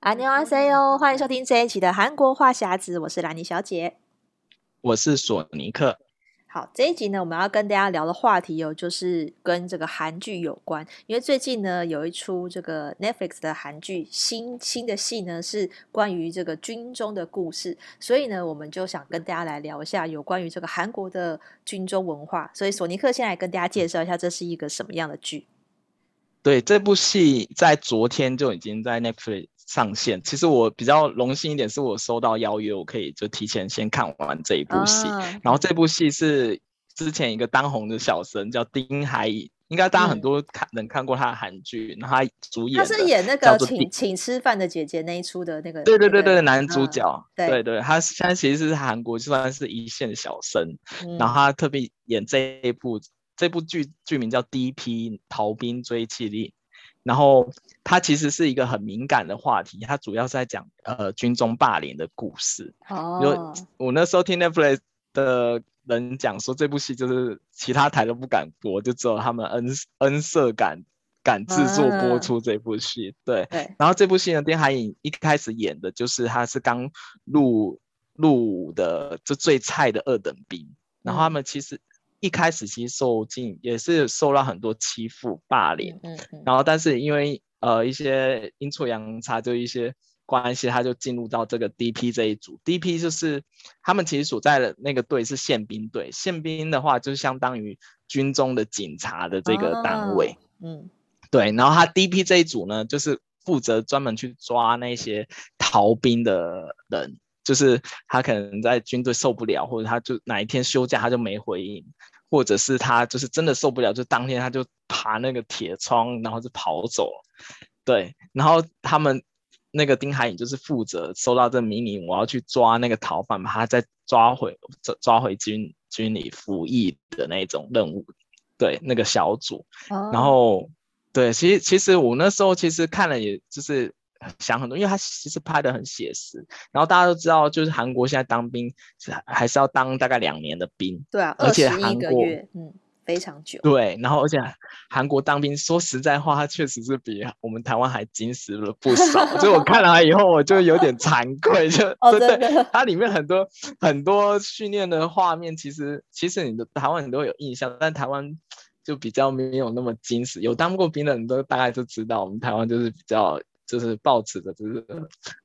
안녕하세요，欢迎收听这一期的韩国话匣子，我是兰妮小姐，我是索尼克。好，这一集呢，我们要跟大家聊的话题有、哦，就是跟这个韩剧有关。因为最近呢，有一出这个 Netflix 的韩剧新新的戏呢，是关于这个军中的故事，所以呢，我们就想跟大家来聊一下有关于这个韩国的军中文化。所以索尼克先来跟大家介绍一下，这是一个什么样的剧？对，这部戏在昨天就已经在 Netflix 上线。其实我比较荣幸一点，是我收到邀约，我可以就提前先看完这一部戏。啊、然后这部戏是之前一个当红的小生叫丁海寅，应该大家很多看能、嗯、看过他的韩剧，然后他主演，他是演那个请请吃饭的姐姐那一出的那个，对对对对，男主角，啊、对，对对，他现在其实是韩国算是一线小生，嗯、然后他特别演这一部这部剧剧名叫《D.P. 逃兵追缉令》。然后它其实是一个很敏感的话题，它主要是在讲呃军中霸凌的故事。哦，就我那时候听 Netflix 的人讲说，这部戏就是其他台都不敢播，就只有他们恩恩社敢敢制作播出这部戏。啊、对，对然后这部戏呢，丁海寅一开始演的就是他是刚入入伍的就最菜的二等兵，嗯、然后他们其实。一开始其实受尽也是受到很多欺负霸凌，嗯嗯，然后但是因为呃一些阴错阳差，就一些关系，他就进入到这个 DP 这一组。DP 就是他们其实所在的那个队是宪兵队，宪兵的话就是相当于军中的警察的这个单位，哦、嗯，对。然后他 DP 这一组呢，就是负责专门去抓那些逃兵的人。就是他可能在军队受不了，或者他就哪一天休假他就没回应，或者是他就是真的受不了，就当天他就爬那个铁窗，然后就跑走。对，然后他们那个丁海寅就是负责收到这迷你，我要去抓那个逃犯，把他再抓回抓抓回军军里服役的那种任务。对，那个小组。Oh. 然后，对，其实其实我那时候其实看了，也就是。想很多，因为他其实拍的很写实，然后大家都知道，就是韩国现在当兵是还是要当大概两年的兵，对啊，而且韩国嗯非常久，对，然后而且韩国当兵说实在话，他确实是比我们台湾还精实了不少，所以我看了以后，我就有点惭愧，就对对，它里面很多很多训练的画面，其实其实你的台湾你都有印象，但台湾就比较没有那么精实，有当过兵的人都大概就知道，我们台湾就是比较。就是抱持的，就是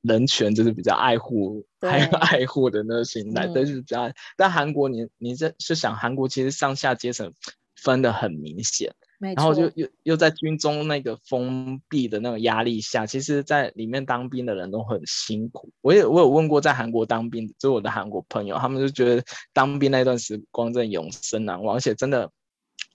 人权，就是比较爱护，还有爱护的那个心态，但、嗯、是比较。但韩国你，你你这是想，韩国其实上下阶层分的很明显，然后就又又在军中那个封闭的那种压力下，其实，在里面当兵的人都很辛苦。我也我有问过在韩国当兵，就我的韩国朋友，他们就觉得当兵那段时光真的永生难忘，而且真的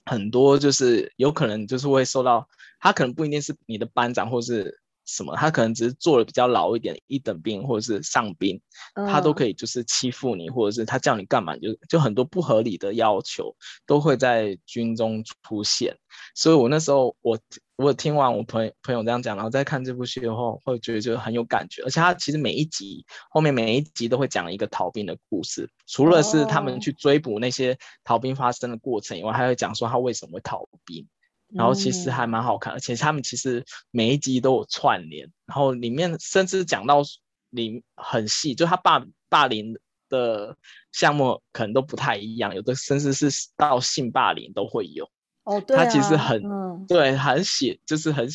很多就是有可能就是会受到，他可能不一定是你的班长或是。什么？他可能只是做的比较老一点，一等兵或者是上兵，他都可以就是欺负你，或者是他叫你干嘛，就就很多不合理的要求都会在军中出现。所以我那时候我我听完我朋友朋友这样讲，然后再看这部戏的话，会觉得就很有感觉。而且他其实每一集后面每一集都会讲一个逃兵的故事，除了是他们去追捕那些逃兵发生的过程以外，还会讲说他为什么会逃兵。然后其实还蛮好看，嗯、而且他们其实每一集都有串联，然后里面甚至讲到里很细，就他霸霸凌的项目可能都不太一样，有的甚至是到性霸凌都会有。哦，对、啊，他其实很、嗯、对，很写，就是很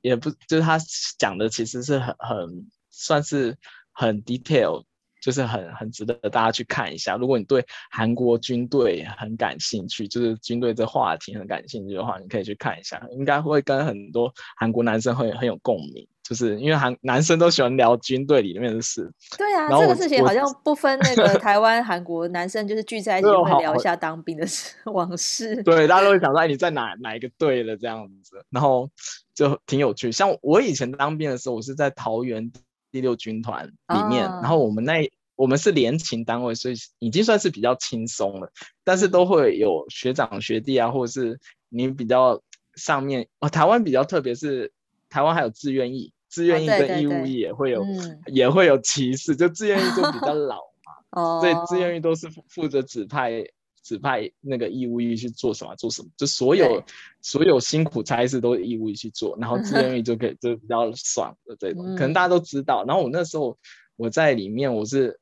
也不就是他讲的其实是很很算是很 detail。就是很很值得大家去看一下。如果你对韩国军队很感兴趣，就是军队这话题很感兴趣的话，你可以去看一下，应该会跟很多韩国男生会很有共鸣。就是因为韩男生都喜欢聊军队里面的事。对啊，这个事情好像不分那个 台湾、韩国男生，就是聚在一起会聊一下当兵的事往事。对，大家都会想到，哎，你在哪哪一个队了这样子，然后就挺有趣。像我以前当兵的时候，我是在桃园。第六军团里面，哦、然后我们那我们是连勤单位，所以已经算是比较轻松了。但是都会有学长学弟啊，或者是你比较上面哦。台湾比较特别是台湾还有志愿役，志愿役跟义务役也会有，也会有歧视。就志愿役就比较老嘛，哦、所以志愿役都是负责指派指派那个义务役去做什么做什么，就所有所有辛苦差事都是义务役去做，然后志愿 役就可以就比较爽的这种，可能大家都知道。然后我那时候我在里面我是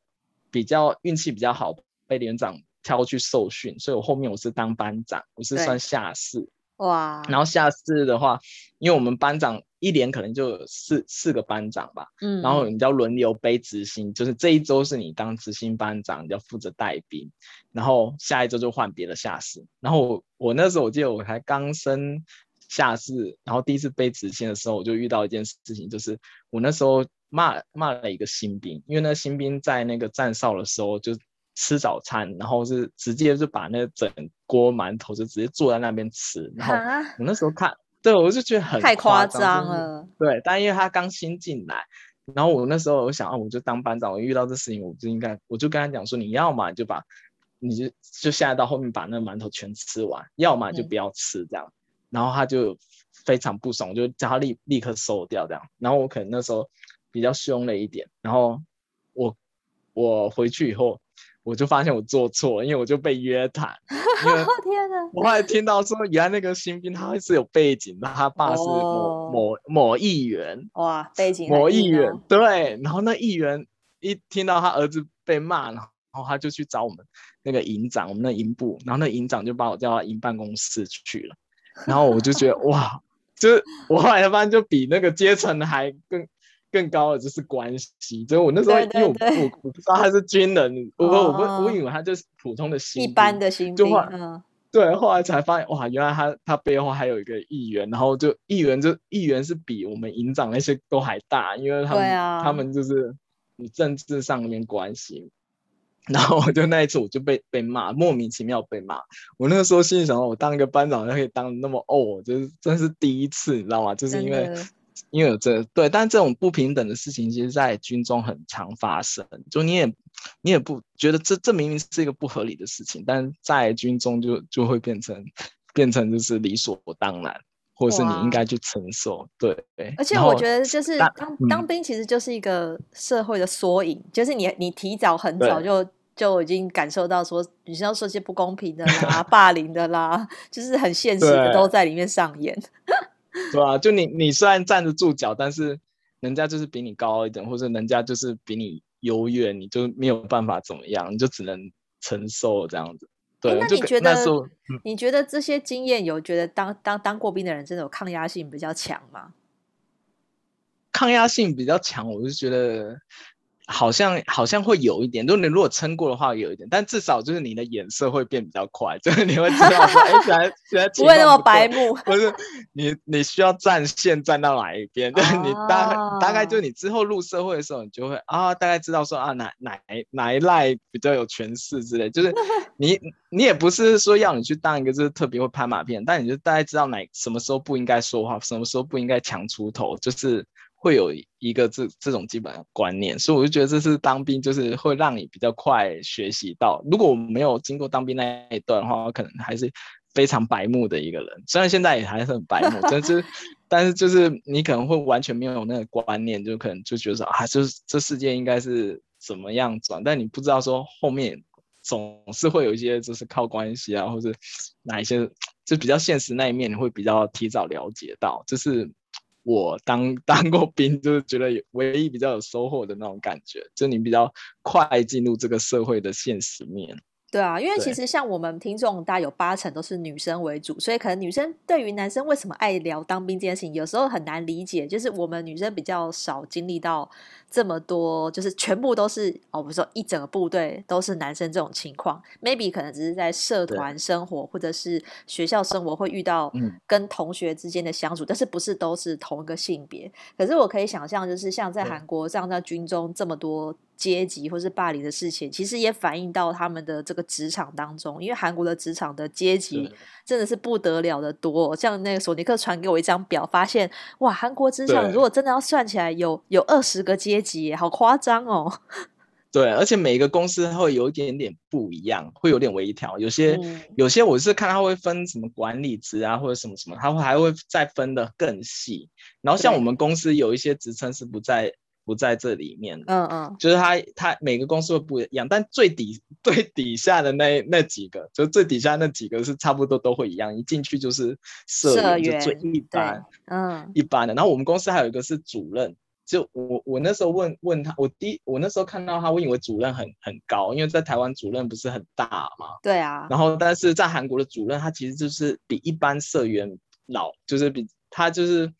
比较运气比较好，被连长挑去受训，所以我后面我是当班长，我是算下士。哇，然后下次的话，因为我们班长一连可能就有四四个班长吧，嗯，然后你要轮流背执行，就是这一周是你当执行班长，你要负责带兵，然后下一周就换别的下士。然后我我那时候我记得我才刚升下士，然后第一次背执行的时候，我就遇到一件事情，就是我那时候骂骂了一个新兵，因为那新兵在那个站哨的时候就。吃早餐，然后是直接就把那整锅馒头就直接坐在那边吃，然后我那时候看，对我就觉得很太夸张了。对，但因为他刚新进来，然后我那时候我想啊，我就当班长，我遇到这事情，我就应该，我就跟他讲说，你要嘛就把，你就就现在到后面把那个馒头全吃完，要么就不要吃这样。嗯、然后他就非常不爽，我就叫他立立刻收掉这样。然后我可能那时候比较凶了一点，然后我我回去以后。我就发现我做错了，因为我就被约谈。天哪！我后来听到说，原来那个新兵他是有背景的，他爸是某、哦、某某议员。哇，背景某议员对。然后那议员一听到他儿子被骂，然后他就去找我们那个营长，我们那营部，然后那营长就把我叫到营办公室去了。然后我就觉得 哇，就是我后来发现就比那个阶层还更。更高的就是关系，所以我那时候因为我我我不知道他是军人，哦、我我不我以为他就是普通的新兵，一般的新兵，嗯、对，后来才发现哇，原来他他背后还有一个议员，然后就议员就议员是比我们营长那些都还大，因为他们、啊、他们就是你政治上面关系，然后我就那一次我就被被骂，莫名其妙被骂，我那个时候心里想，我当一个班长就可以当那么哦，就是真是第一次，你知道吗？就是因为。因为有这对，但这种不平等的事情，其实，在军中很常发生。就你也，你也不觉得这这明明是一个不合理的事情，但在军中就就会变成变成就是理所当然，或者是你应该去承受。对，而且我觉得就是当当兵其实就是一个社会的缩影，嗯、就是你你提早很早就就已经感受到说，你是要说些不公平的啦、霸凌的啦，就是很现实的都在里面上演。对啊，就你你虽然站得住脚，但是人家就是比你高一点，或者人家就是比你优越，你就没有办法怎么样，你就只能承受这样子。对，那你觉得？你觉得这些经验有觉得当当当过兵的人真的有抗压性比较强吗？抗压性比较强，我就觉得。好像好像会有一点，如果你如果撑过的话，有一点，但至少就是你的眼色会变比较快，就是你会知道不，不会那么白目，不是你你需要站线站到哪一边，就 是你大大概就是你之后入社会的时候，你就会啊大概知道说啊哪哪哪一赖比较有权势之类，就是 你你也不是说要你去当一个就是特别会拍马屁，但你就大概知道哪什么时候不应该说话，什么时候不应该强出头，就是。会有一个这这种基本的观念，所以我就觉得这是当兵，就是会让你比较快学习到。如果我没有经过当兵那一段的话，我可能还是非常白目的一个人。虽然现在也还是很白目，但是 但是就是你可能会完全没有那个观念，就可能就觉得说啊，就是这世界应该是怎么样转，但你不知道说后面总是会有一些就是靠关系啊，或者哪一些就比较现实那一面，你会比较提早了解到，就是。我当 当过兵，就是觉得唯一比较有收获的那种感觉，就你比较快进入这个社会的现实面。对啊，因为其实像我们听众，大概有八成都是女生为主，所以可能女生对于男生为什么爱聊当兵这件事情，有时候很难理解。就是我们女生比较少经历到这么多，就是全部都是哦，比如说一整个部队都是男生这种情况。Maybe 可能只是在社团生活或者是学校生活会遇到跟同学之间的相处，嗯，但是不是都是同一个性别。可是我可以想象，就是像在韩国，这样在军中这么多。阶级或是霸凌的事情，其实也反映到他们的这个职场当中。因为韩国的职场的阶级真的是不得了的多。像那个索尼克传给我一张表，发现哇，韩国职场如果真的要算起来有，有有二十个阶级，好夸张哦。对，而且每一个公司会有一点点不一样，会有点微调。有些、嗯、有些我是看他会分什么管理职啊，或者什么什么，他会还会再分的更细。然后像我们公司有一些职称是不在。不在这里面。嗯嗯，就是他他每个公司会不一样，但最底最底下的那那几个，就最底下那几个是差不多都会一样，一进去就是社员，就最一般，嗯，一般的。然后我们公司还有一个是主任。就我我那时候问问他，我第我那时候看到他，我以为主任很很高，因为在台湾主任不是很大嘛。对啊。然后但是在韩国的主任，他其实就是比一般社员老，就是比他就是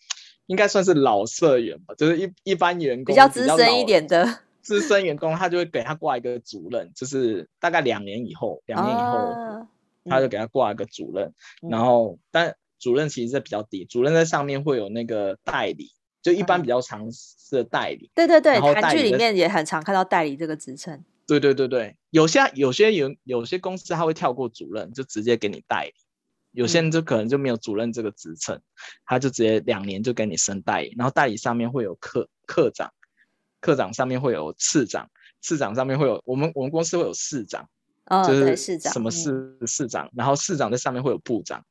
应该算是老社员吧，就是一一般员工比较资深一点的资深员工，他就会给他挂一个主任，就是大概两年以后，两年以后、啊、他就给他挂一个主任。嗯、然后但主任其实是比较低，主任在上面会有那个代理。就一般比较常是代理，对对对，韩剧里面也很常看到代理这个职称。对对对对，有些有些有有些公司他会跳过主任，就直接给你代理；有些人就可能就没有主任这个职称，他就直接两年就给你升代理。然后代理上面会有科科长，科长上面会有次长，次长上面会有我们我们公司会有市长，哦，就是市长，什么市市长，然后市长在上面会有部长，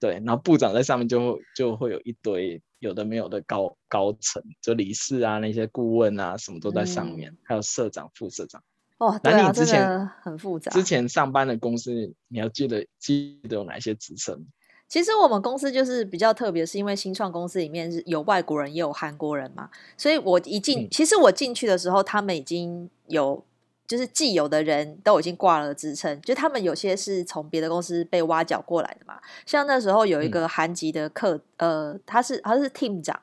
对，然后部长在上面就就会有一堆。有的没有的高高层，就理事啊，那些顾问啊，什么都在上面，嗯、还有社长、副社长。哦，对啊，之前很复杂。之前上班的公司，你要记得记得有哪些职称？其实我们公司就是比较特别，是因为新创公司里面是有外国人也有韩国人嘛，所以我一进，嗯、其实我进去的时候，他们已经有。就是既有的人都已经挂了职称，就他们有些是从别的公司被挖角过来的嘛。像那时候有一个韩籍的客，嗯、呃，他是他是 team 长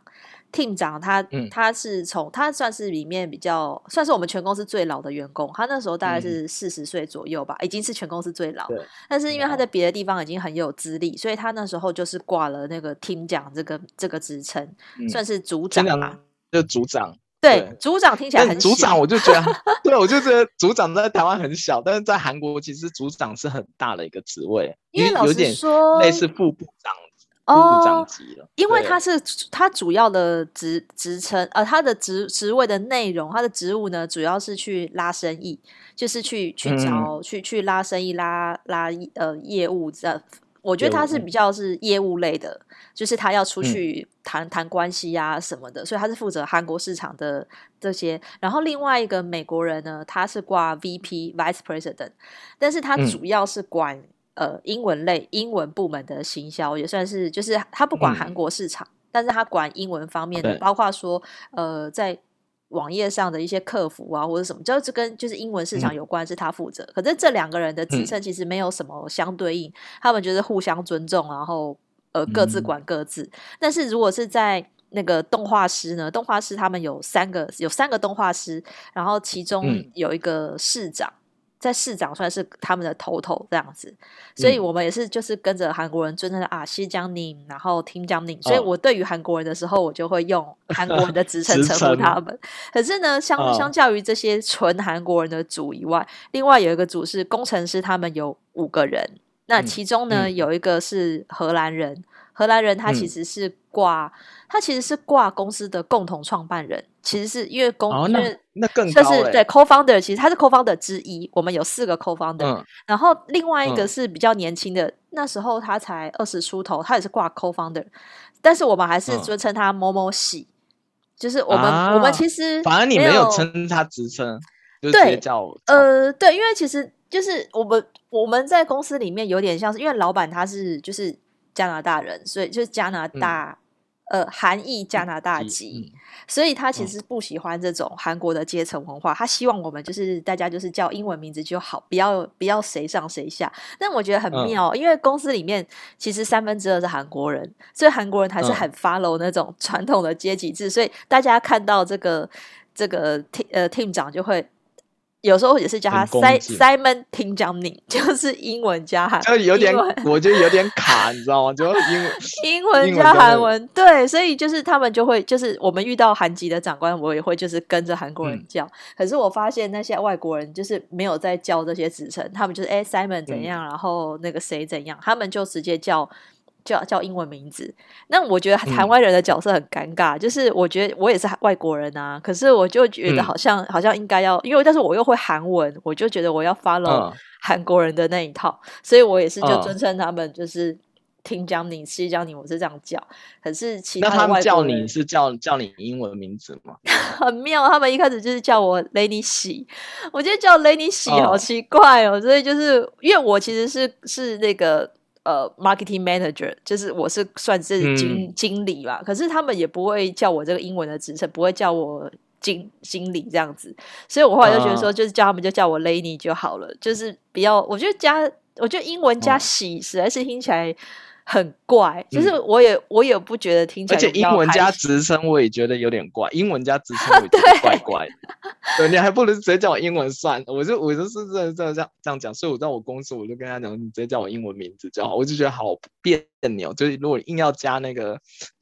，team 长他、嗯、他是从他算是里面比较算是我们全公司最老的员工，他那时候大概是四十岁左右吧，嗯、已经是全公司最老。但是因为他在别的地方已经很有资历，所以他那时候就是挂了那个 team 长这个这个职称，嗯、算是组长嘛，就组长。对，组长听起来很小。组长我就觉得，对，我就觉得组长在台湾很小，但是在韩国其实组长是很大的一个职位，因为有点类似副部长、哦、部长级了。因为他是他主要的职职称，呃，他的职职位的内容，他的职务呢，主要是去拉生意，就是去去找、嗯、去去拉生意、拉拉呃业务这样。我觉得他是比较是业务类的，就是他要出去谈谈关系啊什么的，所以他是负责韩国市场的这些。然后另外一个美国人呢，他是挂 VP Vice President，但是他主要是管呃英文类英文部门的行销，也算是就是他不管韩国市场，但是他管英文方面的，包括说呃在。网页上的一些客服啊，或者什么，就是跟就是英文市场有关，是他负责。嗯、可是这两个人的职称其实没有什么相对应，嗯、他们就是互相尊重，然后呃各自管各自。嗯、但是如果是在那个动画师呢，动画师他们有三个，有三个动画师，然后其中有一个市长。嗯在市长算是他们的头头这样子，所以我们也是就是跟着韩国人尊称的啊西江宁，然后听江宁，所以我对于韩国人的时候，我就会用 韩国人的职称称呼他们。可是呢，相相较于这些纯韩国人的组以外，另外有一个组是工程师，他们有五个人，那其中呢有一个是荷兰人。荷兰人他其实是挂，嗯、他其实是挂公司的共同创办人，其实是因为公，哦、因为那更高，就是对 co-founder，其实他是 co-founder 之一，我们有四个 co-founder，嗯、然后另外一个是比较年轻的，嗯、那时候他才二十出头，他也是挂 co-founder，但是我们还是尊称他某某喜，嗯、就是我们、啊、我们其实反而你没有称他职称，对，呃，对，因为其实就是我们我们在公司里面有点像是，因为老板他是就是。加拿大人，所以就是加拿大，嗯、呃，韩裔加拿大籍，嗯、所以他其实不喜欢这种韩国的阶层文化，嗯、他希望我们就是大家就是叫英文名字就好，不要不要谁上谁下。但我觉得很妙，嗯、因为公司里面其实三分之二是韩国人，所以韩国人还是很 follow 那种传统的阶级制，嗯、所以大家看到这个这个 team 呃 team 长就会。有时候也是叫他 Simon 听讲你，就是英文加韩，就有点，我觉得有点卡，你知道吗？就英文 英文加韩文，对，所以就是他们就会，就是我们遇到韩籍的长官，我也会就是跟着韩国人叫。嗯、可是我发现那些外国人就是没有在叫这些职称，他们就是哎、欸、Simon 怎样，嗯、然后那个谁怎样，他们就直接叫。叫叫英文名字，那我觉得台湾人的角色很尴尬，嗯、就是我觉得我也是外国人啊，可是我就觉得好像、嗯、好像应该要，因为但是我又会韩文，我就觉得我要 follow 韩国人的那一套，嗯、所以我也是就尊称他们就是听讲你，谢讲你，我是这样叫。可是其他那他们叫你是叫叫你英文名字吗？很妙，他们一开始就是叫我雷尼喜，我觉得叫雷尼喜好奇怪哦。Oh. 所以就是因为我其实是是那个呃 marketing manager，就是我是算是经、嗯、经理吧。可是他们也不会叫我这个英文的职称，不会叫我。经经理这样子，所以我后来就觉得说，就是叫他们就叫我 Lady 就好了，uh, 就是比较，我觉得加，我觉得英文加喜实在是听起来很怪，就、uh, 是我也我也不觉得听起来，而且英文加职称我也觉得有点怪，英文加职称我觉得怪怪的，对，对你还不如直接叫我英文算，我就我就是这这这样这样讲，所以我在我公司我就跟他讲，你直接叫我英文名字就好，我就觉得好别扭，就是如果硬要加那个。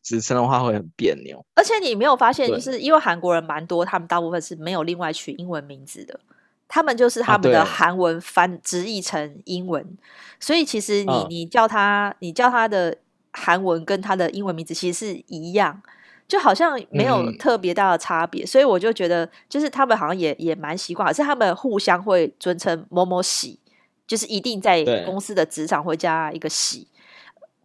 职称的话会很别扭，而且你没有发现，就是因为韩国人蛮多，他们大部分是没有另外取英文名字的，他们就是他们的韩文翻直译成英文，啊、所以其实你、嗯、你叫他，你叫他的韩文跟他的英文名字其实是一样，就好像没有特别大的差别、嗯，所以我就觉得，就是他们好像也也蛮习惯，是他们互相会尊称某某喜，就是一定在公司的职场会加一个喜。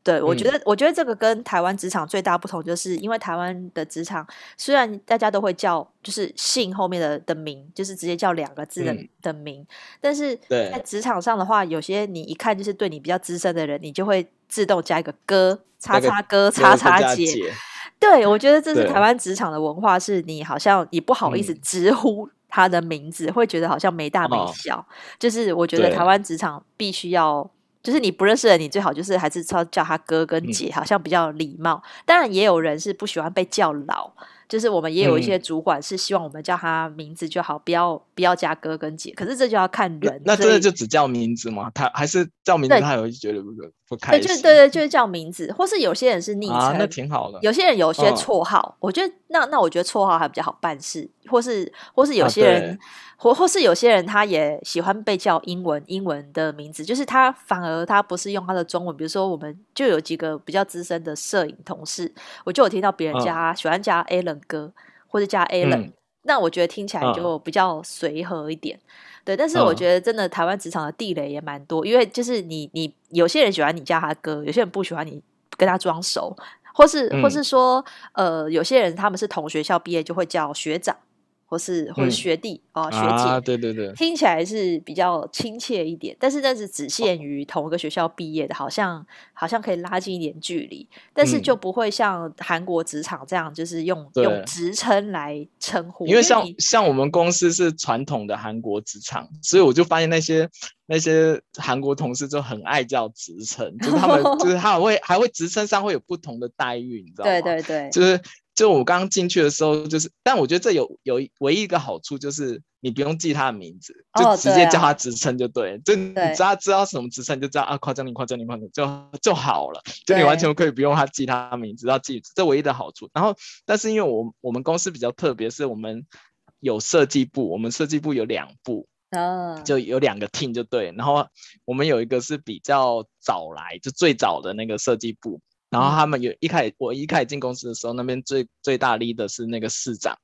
对，我觉得，我觉得这个跟台湾职场最大不同，就是因为台湾的职场虽然大家都会叫，就是姓后面的的名，就是直接叫两个字的的名，但是在职场上的话，有些你一看就是对你比较资深的人，你就会自动加一个哥，叉叉哥，叉叉姐。对，我觉得这是台湾职场的文化，是你好像你不好意思直呼他的名字，会觉得好像没大没小。就是我觉得台湾职场必须要。就是你不认识的，你最好就是还是叫叫他哥跟姐，好像比较礼貌。嗯。当然，也有人是不喜欢被叫老。就是我们也有一些主管是希望我们叫他名字就好，嗯、不要不要加哥跟姐。可是这就要看人。那真的就只叫名字吗？他还是叫名字，他有觉得不不开心。对，就对对，就是叫名字，或是有些人是昵称，啊，那挺好的。有些人有些绰号，哦，我觉得那那我觉得绰号还比较好办事，或是或是有些人，啊、或或是有些人他也喜欢被叫英文英文的名字，就是他反而他不是用他的中文。比如说，我们就有几个比较资深的摄影同事，我就有听到别人家，哦、喜欢加 Alan 哥。或者加 Alan，嗯，那我觉得听起来就比较随和一点，嗯，对。但是我觉得真的台湾职场的地雷也蛮多，嗯，因为就是你你有些人喜欢你叫他哥，有些人不喜欢你跟他装熟，或是，嗯，或是说呃有些人他们是同学校毕业就会叫学长。或是或是学弟、嗯、哦学姐、啊，对对对，听起来是比较亲切一点，但是那是只限于同一个学校毕业的，好像好像可以拉近一点距离，但是就不会像韩国职场这样，就是用用职称来称呼。因为像像我们公司是传统的韩国职场，所以我就发现那些那些韩国同事就很爱叫职称，就是他们就是他还会还会职称上会有不同的待遇，你知道吗？对对对，就是。就我刚刚进去的时候，就是，但我觉得这有有唯一一个好处，就是你不用记他的名字，就直接叫他职称就对。哦、对啊、就你知道知道什么职称，就知道啊，夸张你夸张你夸张就就好了。就你完全可以不用他记他的名字，要记这唯一的好处。然后，但是因为我我们公司比较特别，是我们有设计部，我们设计部有两部，哦，就有两个 team 就对。然后我们有一个是比较早来，就最早的那个设计部。然后他们有一开始，我一开始进公司的时候，那边最最大力的是那个市长。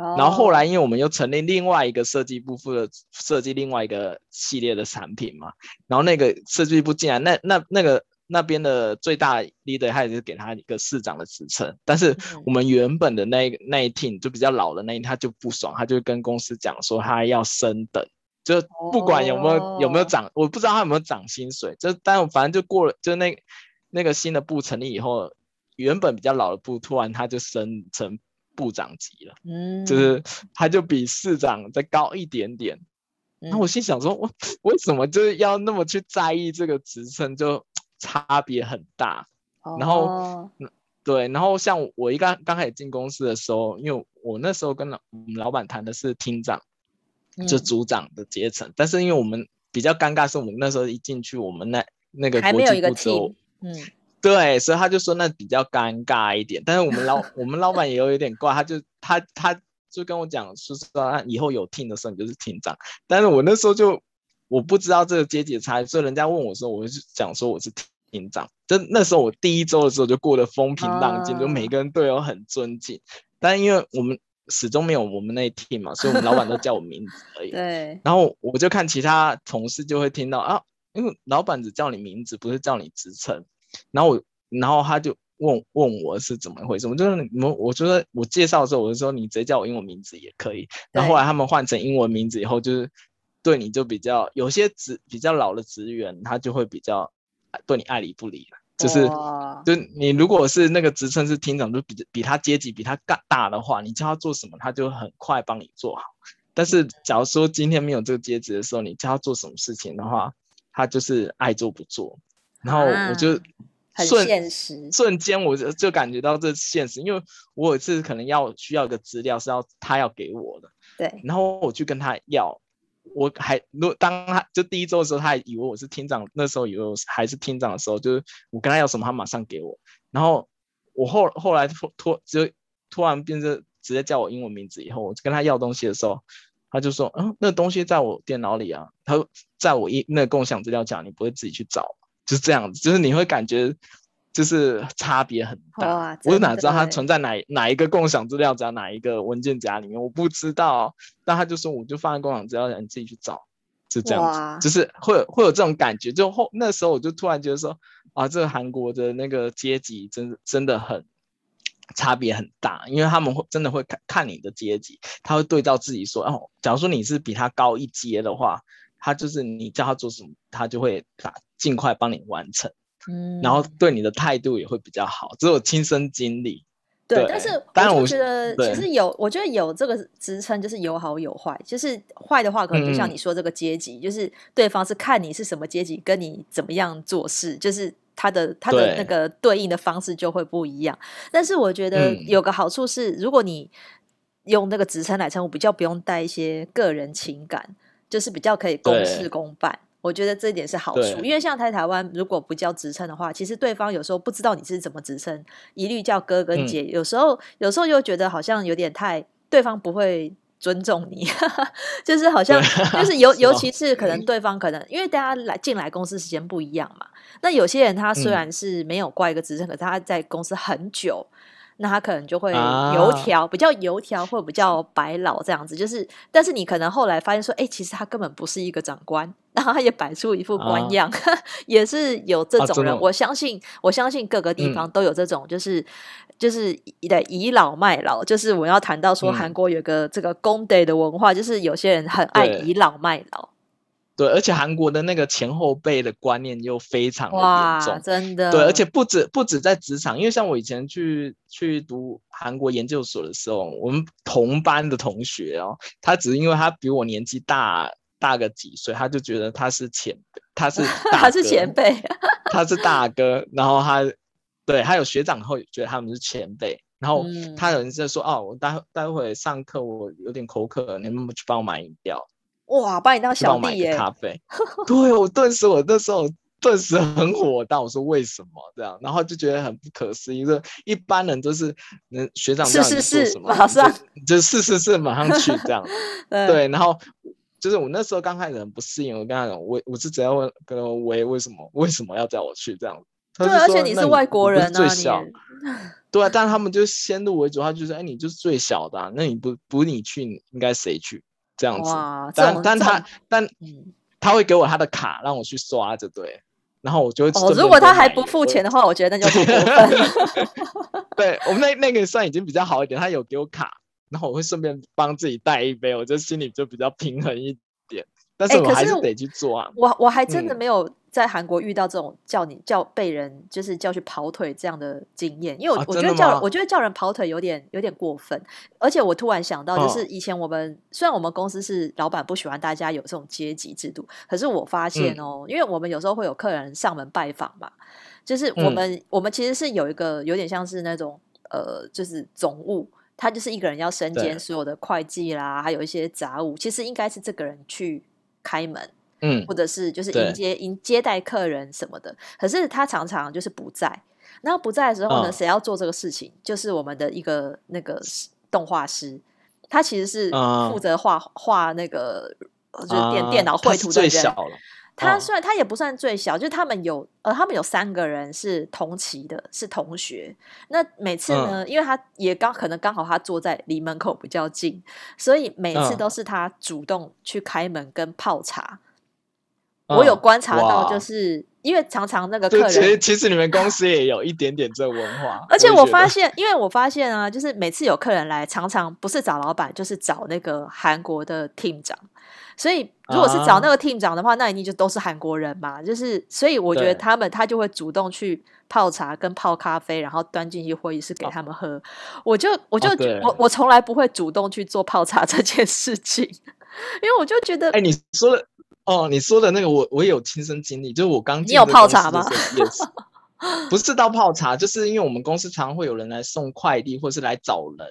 Oh. 然后后来，因为我们又成立另外一个设计部，负责设计另外一个系列的产品嘛。然后那个设计部进来，那那那个那边的最大 leader，他也是给他一个市长的职称。但是我们原本的那那一 team 就比较老的那一他就不爽，他就跟公司讲说他要升等，就不管有没有、oh. 有没有涨，我不知道他有没有涨薪水。就但反正就过了，就那。那个新的部成立以后，原本比较老的部突然他就升成部长级了，嗯，就是他就比市长再高一点点。那、嗯、我心想说，我 为什么就是要那么去在意这个职称，就 差别很大。哦、然后，对，然后像我一刚刚开始进公司的时候，因为我那时候跟老我们老板谈的是厅长，就组长的阶层、嗯，但是因为我们比较尴尬，是我们那时候一进去，我们那那个国际部之后。嗯，对，所以他就说那比较尴尬一点，但是我们老 我们老板也有一点怪，他就他他就跟我讲，说说以后有 team 的时候你就是厅长，但是我那时候就我不知道这个阶级差异，所以人家问我说，我就讲说我是厅长，就那时候我第一周的时候就过得风平浪静，就每个人对我很尊敬，但因为我们始终没有我们那 team 嘛，所以我们老板都叫我名字而已，对，然后我就看其他同事就会听到啊。因为老板只叫你名字，不是叫你职称，然后我，然后他就问问我是怎么回事，我就是你们，我觉得我介绍的时候，我就说你直接叫我英文名字也可以。然后后来他们换成英文名字以后，就是对你就比较有些职比较老的职员，他就会比较对你爱理不理了。就是，就你如果是那个职称是厅长，就比比他阶级比他大大的话，你叫他做什么，他就很快帮你做好。但是假如说今天没有这个阶级的时候，你叫他做什么事情的话，他就是爱做不做。然后我就瞬、啊、瞬间我就就感觉到这现实，因为我有一次可能要需要一个资料是要他要给我的，对，然后我去跟他要。我还如果当他就第一周的时候，他还以为我是厅长，那时候以为我还是厅长的时候，就是我跟他要什么，他马上给我。然后我后后来突突就突然变成直接叫我英文名字以后，我跟他要东西的时候，他就说：“嗯，那个东西在我电脑里啊，他在我一那个共享资料夹，你不会自己去找？就是这样子，就是你会感觉。”就是差别很大，我哪知道它存在哪哪一个共享资料夹，哪一个文件夹里面，我不知道。但他就说，我就放在共享资料夹，你自己去找，是这样子，就是会有会有这种感觉。就后那时候，我就突然觉得说，啊，这个韩国的那个阶级真真的很差别很大，因为他们会真的会看看你的阶级，他会对照自己说，哦，假如说你是比他高一阶的话，他就是你叫他做什么，他就会把尽快帮你完成。嗯，然后对你的态度也会比较好，这是我亲身经历。对，对但是我觉得其实有，我觉得有这个职称就是有好有坏。就是坏的话，可能就像你说这个阶级，嗯、就是对方是看你是什么阶级，跟你怎么样做事，就是他的他的那个对应的方式就会不一样。但是我觉得有个好处是，如果你用那个职称来称呼，比较不用带一些个人情感，就是比较可以公事公办。我觉得这一点是好处，因为像在台湾，如果不叫职称的话，其实对方有时候不知道你是怎么职称，一律叫哥跟姐，嗯、有时候有时候又觉得好像有点太，对方不会尊重你，就是好像就是尤尤其是可能对方可能因为大家来进来公司时间不一样嘛，那有些人他虽然是没有挂一个职称，可是他在公司很久。那他可能就会油条，啊、比较油条，或者比较白老这样子，就是，但是你可能后来发现说，哎、欸，其实他根本不是一个长官，然后他也摆出一副官样，啊、也是有这种人。啊、我相信，我相信各个地方都有这种，就是、嗯、就是的倚老卖老。就是我要谈到说，韩国有个这个公德的文化，嗯、就是有些人很爱倚老卖老。对，而且韩国的那个前后辈的观念又非常的严重，真的。对，而且不止不止在职场，因为像我以前去去读韩国研究所的时候，我们同班的同学哦，他只是因为他比我年纪大大个几岁，他就觉得他是前辈，他是 他是前辈，他是大哥，然后他对他有学长会觉得他们是前辈，然后他有人在说、嗯、哦，我待待会上课我有点口渴，你能不能去帮我买饮料？哇，把你当小弟耶！咖啡，对我顿时，我那时候顿时很火大。我说为什么这样？然后就觉得很不可思议。说一般人都是，嗯，学长让你做什上就，就是是是马上去这样。对，对，然后就是我那时候刚开始很不适应。我跟他讲，我我是只要问，跟我喂为什么为什么要叫我去这样？对，而且你是外国人啊，最小。对啊，但他们就先入为主，他就说，哎，你就是最小的，啊，那你不不你去，你应该谁去？这样子，哇但但他但他会给我他的卡让我去刷着，对，然后我就会哦，如果他还不付钱的话，我，觉得那就过分 对，我们那那个算已经比较好一点，他有给我卡，然后我会顺便帮自己带一杯，我就心里就比较平衡一点。但是我还是得去做啊。欸、我我还真的没有。嗯在韩国遇到这种叫你叫被人就是叫去跑腿这样的经验，因为我我觉得叫我觉得叫人跑腿有点有点过分，而且我突然想到，就是以前我们、哦、虽然我们公司是老板不喜欢大家有这种阶级制度，可是我发现哦，嗯、因为我们有时候会有客人上门拜访嘛，就是我们、嗯、我们其实是有一个有点像是那种呃，就是总务，他就是一个人要身兼所有的会计啦，还有一些杂务，其实应该是这个人去开门。嗯，或者是就是迎接迎接待客人什么的，可是他常常就是不在。然后不在的时候呢，谁、哦、要做这个事情？就是我们的一个那个动画师，他其实是负责画画、嗯、那个就是电、嗯、电脑绘图的人。他，虽然他也不算最小，就是他们有呃，他们有三个人是同期的，是同学。那每次呢，嗯、因为他也刚可能刚好他坐在离门口比较近，所以每次都是他主动去开门跟泡茶。我有观察到，就是因为常常那个客人，其实其实你们公司也有一点点这文化。而且我发现，因为我发现啊，就是每次有客人来，常常不是找老板，就是找那个韩国的 team 长。所以如果是找那个 team 长的话，啊、那一定就都是韩国人嘛。就是所以我觉得他们他就会主动去泡茶跟泡咖啡，然后端进去会议室给他们喝。啊、我就我就、啊、我我从来不会主动去做泡茶这件事情，因为我就觉得，哎、欸，你说的。哦，你说的那个我我也有亲身经历，就是我刚进你有泡茶吗？不是到泡茶，就是因为我们公司常常会有人来送快递，或是来找人，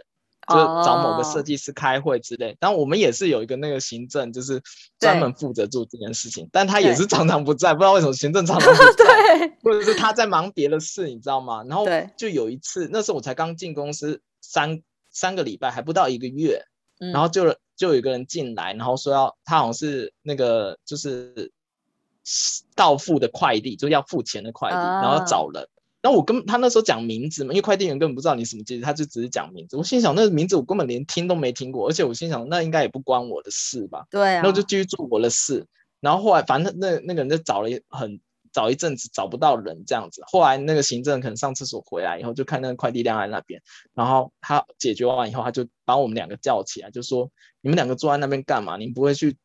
就找某个设计师开会之类。但我们也是有一个那个行政，就是专门负责做这件事情，但他也是常常不在，不知道为什么行政常常不 在，对或者是他在忙别的事，你知道吗？然后就有一次，那时候我才刚进公司三三个礼拜，还不到一个月，然后就。就有一个人进来，然后说要他好像是那个就是到付的快递，就是要付钱的快递，然后找人。然后我跟他那时候讲名字嘛，因为快递员根本不知道你什么阶级，他就只是讲名字。我心想那个名字我根本连听都没听过，而且我心想那应该也不关我的事吧？对啊。然后就继续做我的事。然后后来反正那那个人就找了很。找一阵子找不到人这样子，后来那个行政可能上厕所回来以后，就看那个快递晾在那边，然后他解决完以后，他就把我们两个叫起来，就说：“你们两个坐在那边干嘛？你不会去，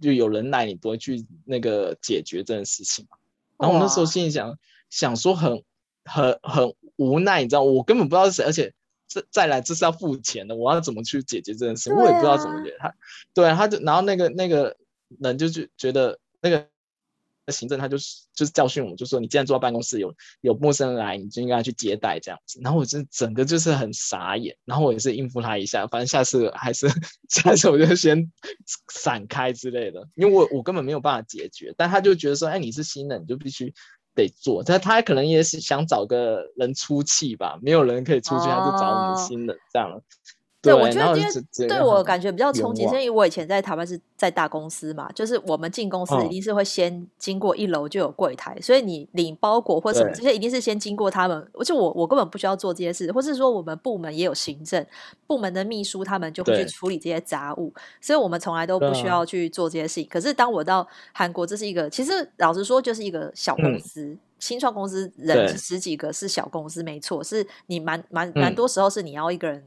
就有人来，你不会去那个解决这件事情吗？”然后我那时候心里想，想说很很很无奈，你知道，我根本不知道是谁，而且这再来这是要付钱的，我要怎么去解决这件事？我也不知道怎么解决。他，对，他就然后那个那个人就觉觉得那个。行政他就是就是教训我们，就说你既然坐到办公室有有陌生人来，你就应该去接待这样子。然后我就整个就是很傻眼，然后我也是应付他一下，反正下次还是 下次我就先闪开之类的，因为我我根本没有办法解决。但他就觉得说，哎，你是新人，你就必须得做。但他可能也是想找个人出气吧，没有人可以出去，他就找我们新人这样。对，我觉得因为对我。感觉比较冲击，是因为我以前在台湾是在大公司嘛，就是我们进公司一定是会先经过一楼就有柜台，所以你领包裹或什么这些一定是先经过他们，而且我我根本不需要做这些事，或是说我们部门也有行政部门的秘书，他们就会去处理这些杂物，所以我们从来都不需要去做这些事情。可是当我到韩国，这是一个其实老实说就是一个小公司，新创公司，人十几个是小公司，没错，是你蛮蛮蛮多时候是你要一个人。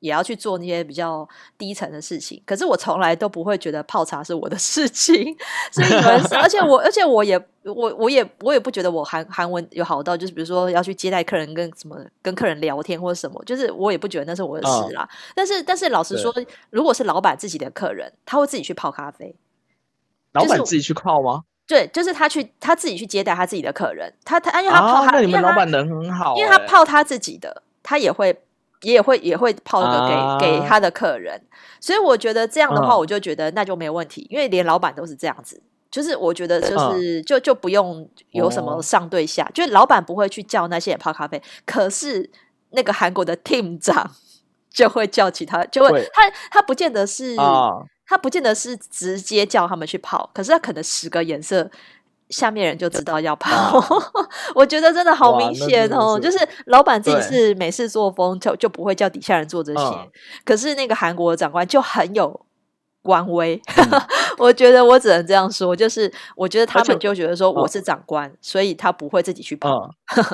也要去做那些比较低层的事情，可是我从来都不会觉得泡茶是我的 事情，所以 而且我而且我也我我也我也不觉得我韩韩文有好到，就是比如说要去接待客人跟什么跟客人聊天或者什么，就是我也不觉得那是我的事啦。哦、但是但是老实说，如果是老板自己的客人，他会自己去泡咖啡。老板自己去泡吗？对，就是他去他自己去接待他自己的客人，他他因为他泡他，啊、那你们老板人很好，因为他泡他自己的，他也会。也会也会泡一个给、啊、给他的客人，所以我觉得这样的话，我就觉得那就没有问题，嗯、因为连老板都是这样子，就是我觉得就是、嗯、就就不用有什么上对下，哦、就是老板不会去叫那些人泡咖啡，可是那个韩国的 team 长 就会叫其他，就会。他他不见得是、啊、他不见得是直接叫他们去泡，可是他可能十个颜色。下面人就知道要跑，我觉得真的好明显哦。就是老板自己是美式作风，就就不会叫底下人做这些。可是那个韩国的长官就很有官威，我觉得我只能这样说，就是我觉得他们就觉得说我是长官，所以他不会自己去跑。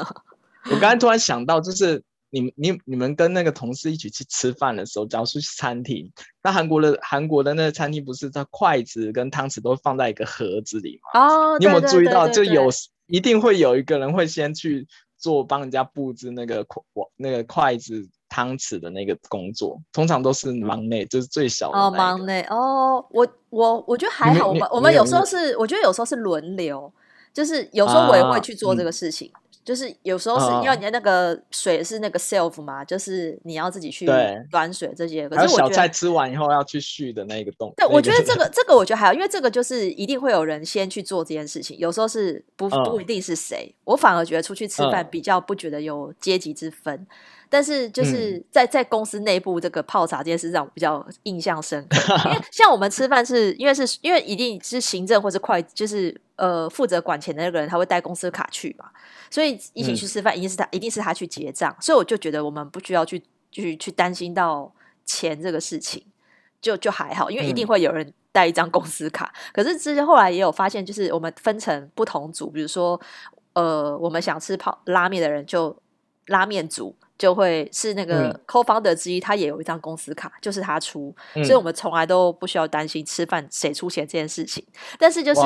我刚才突然想到，就是。你你你们跟那个同事一起去吃饭的时候，假如说去餐厅，那韩国的韩国的那个餐厅不是它筷子跟汤匙都放在一个盒子里吗？哦，你有没有注意到？就有一定会有一个人会先去做帮人家布置那个筷那个筷子汤匙的那个工作，通常都是忙内，就是最小的哦，忙内哦，我我我觉得还好，我们我们有时候是我觉得有时候是轮流，就是有时候我也会去做这个事情。就是有时候是因为你的那个水是那个 self 嘛，哦、就是你要自己去端水这些。可是我小菜吃完以后要去续的那个动作。对，我觉得这个 这个我觉得还好，因为这个就是一定会有人先去做这件事情。有时候是不不一定是谁，嗯、我反而觉得出去吃饭比较不觉得有阶级之分。嗯、但是就是在在公司内部这个泡茶这件事让我比较印象深刻，因为 像我们吃饭是因为是因为一定是行政或是会就是呃负责管钱的那个人他会带公司卡去嘛。所以一起去吃饭，一定是他，嗯、一定是他去结账。所以我就觉得我们不需要去去去担心到钱这个事情，就就还好，因为一定会有人带一张公司卡。可是之前后来也有发现，就是我们分成不同组，比如说呃，我们想吃泡拉面的人就拉面组。就会是那个 co-founder 之一，他也有一张公司卡，就是他出，所以我们从来都不需要担心吃饭谁出钱这件事情。但是就是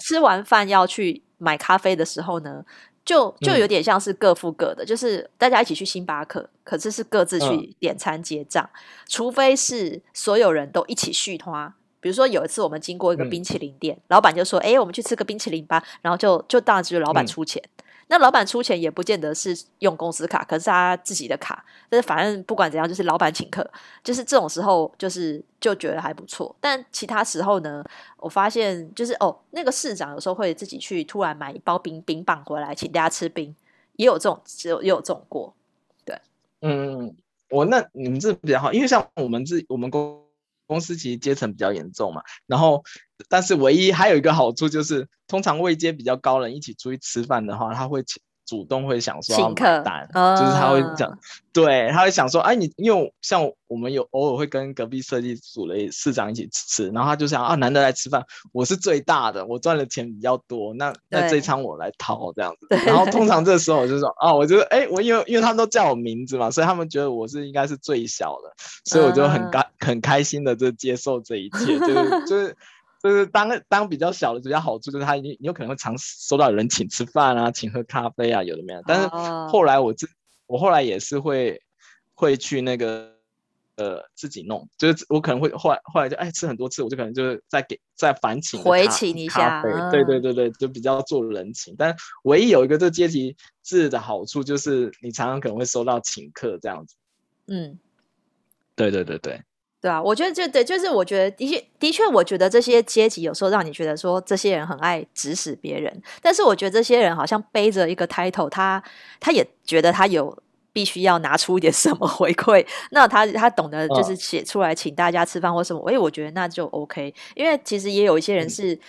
吃完饭要去买咖啡的时候呢，就就有点像是各付各的，就是大家一起去星巴克，可是是各自去点餐结账，除非是所有人都一起续花。比如说有一次我们经过一个冰淇淋店，老板就说：“哎，我们去吃个冰淇淋吧。”然后就就当然只有老板出钱。那老板出钱也不见得是用公司卡，可是他自己的卡。但是反正不管怎样，就是老板请客，就是这种时候，就是就觉得还不错。但其他时候呢，我发现就是哦，那个市长有时候会自己去突然买一包冰冰棒回来，请大家吃冰，也有这种，有也有这种过。对，嗯，我那你们这比较好，因为像我们这我们公公司其实阶层比较严重嘛，然后。但是唯一还有一个好处就是，通常位阶比较高人一起出去吃饭的话，他会主动会想说要买单，就是他会讲，对，他会想说，哎，你因为像我们有偶尔会跟隔壁设计组的市长一起吃，然后他就想啊，难得来吃饭，我是最大的，我赚的钱比较多，那那这一餐我来掏这样子。然后通常这时候我就说，啊，我觉得，哎，我因为因为他们都叫我名字嘛，所以他们觉得我是应该是最小的，所以我就很开很开心的就接受这一切，就是就是。就是当当比较小的比较好处，就是他你你有可能会常收到有人请吃饭啊，请喝咖啡啊，有的没有。但是后来我自我后来也是会会去那个呃自己弄，就是我可能会后来后来就哎吃很多次，我就可能就是再给再反请回请一下，对对对对，就比较做人情。但唯一有一个这阶级制的好处，就是你常常可能会收到请客这样子。嗯，对对对对。对啊，我觉得就对，就是我觉得的确的确，我觉得这些阶级有时候让你觉得说这些人很爱指使别人，但是我觉得这些人好像背着一个 title，他他也觉得他有必须要拿出一点什么回馈，那他他懂得就是写出来请大家吃饭或什么，哎、哦，我觉得那就 OK，因为其实也有一些人是。嗯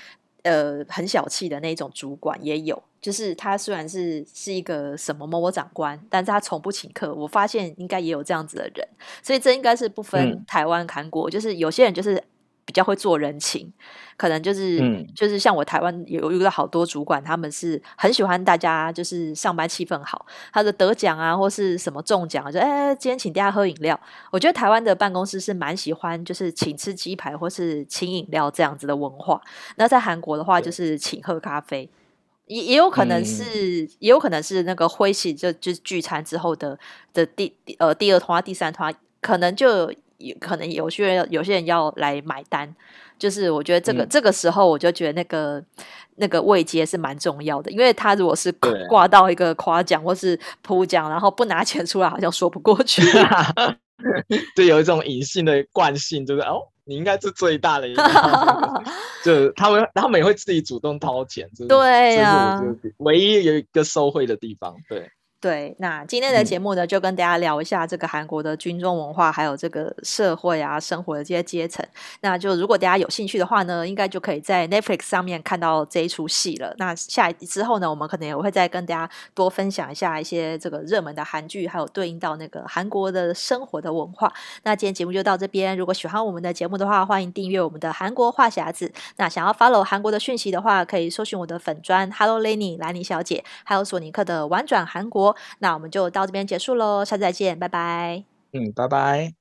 呃，很小气的那种主管也有，就是他虽然是是一个什么某某长官，但是他从不请客。我发现应该也有这样子的人，所以这应该是不分台湾、韩国，嗯，就是有些人就是。比较会做人情，可能就是、嗯、就是像我台湾有遇到好多主管，他们是很喜欢大家就是上班气氛好，他的得奖啊或是什么中奖，就哎今天请大家喝饮料。我觉得台湾的办公室是蛮喜欢就是请吃鸡排或是请饮料这样子的文化。那在韩国的话就是请喝咖啡，也也有可能是、嗯、也有可能是那个灰喜就就聚餐之后的的第呃第二团第三团可能就有。可能有些人有些人要来买单，就是我觉得这个、嗯、这个时候，我就觉得那个那个位阶是蛮重要的，因为他如果是挂到一个夸奖或是普奖，然后不拿钱出来，好像说不过去。对，有一种隐性的惯性，就是哦，你应该是最大的一个，就他们他们也会自己主动掏钱，对呀、啊，唯一有一个受贿的地方，对。对，那今天的节目呢，就跟大家聊一下这个韩国的军中文化，还有这个社会啊、生活的这些阶层。那就如果大家有兴趣的话呢，应该就可以在 Netflix 上面看到这一出戏了。那下一集之后呢，我们可能也会再跟大家多分享一下一些这个热门的韩剧，还有对应到那个韩国的生活的文化。那今天节目就到这边。如果喜欢我们的节目的话，欢迎订阅我们的韩国话匣子。那想要 follow 韩国的讯息的话，可以搜寻我的粉砖 Hello Lenny 兰妮小姐，还有索尼克的玩转韩国。那我们就到这边结束喽，下次再见，拜拜。嗯，拜拜。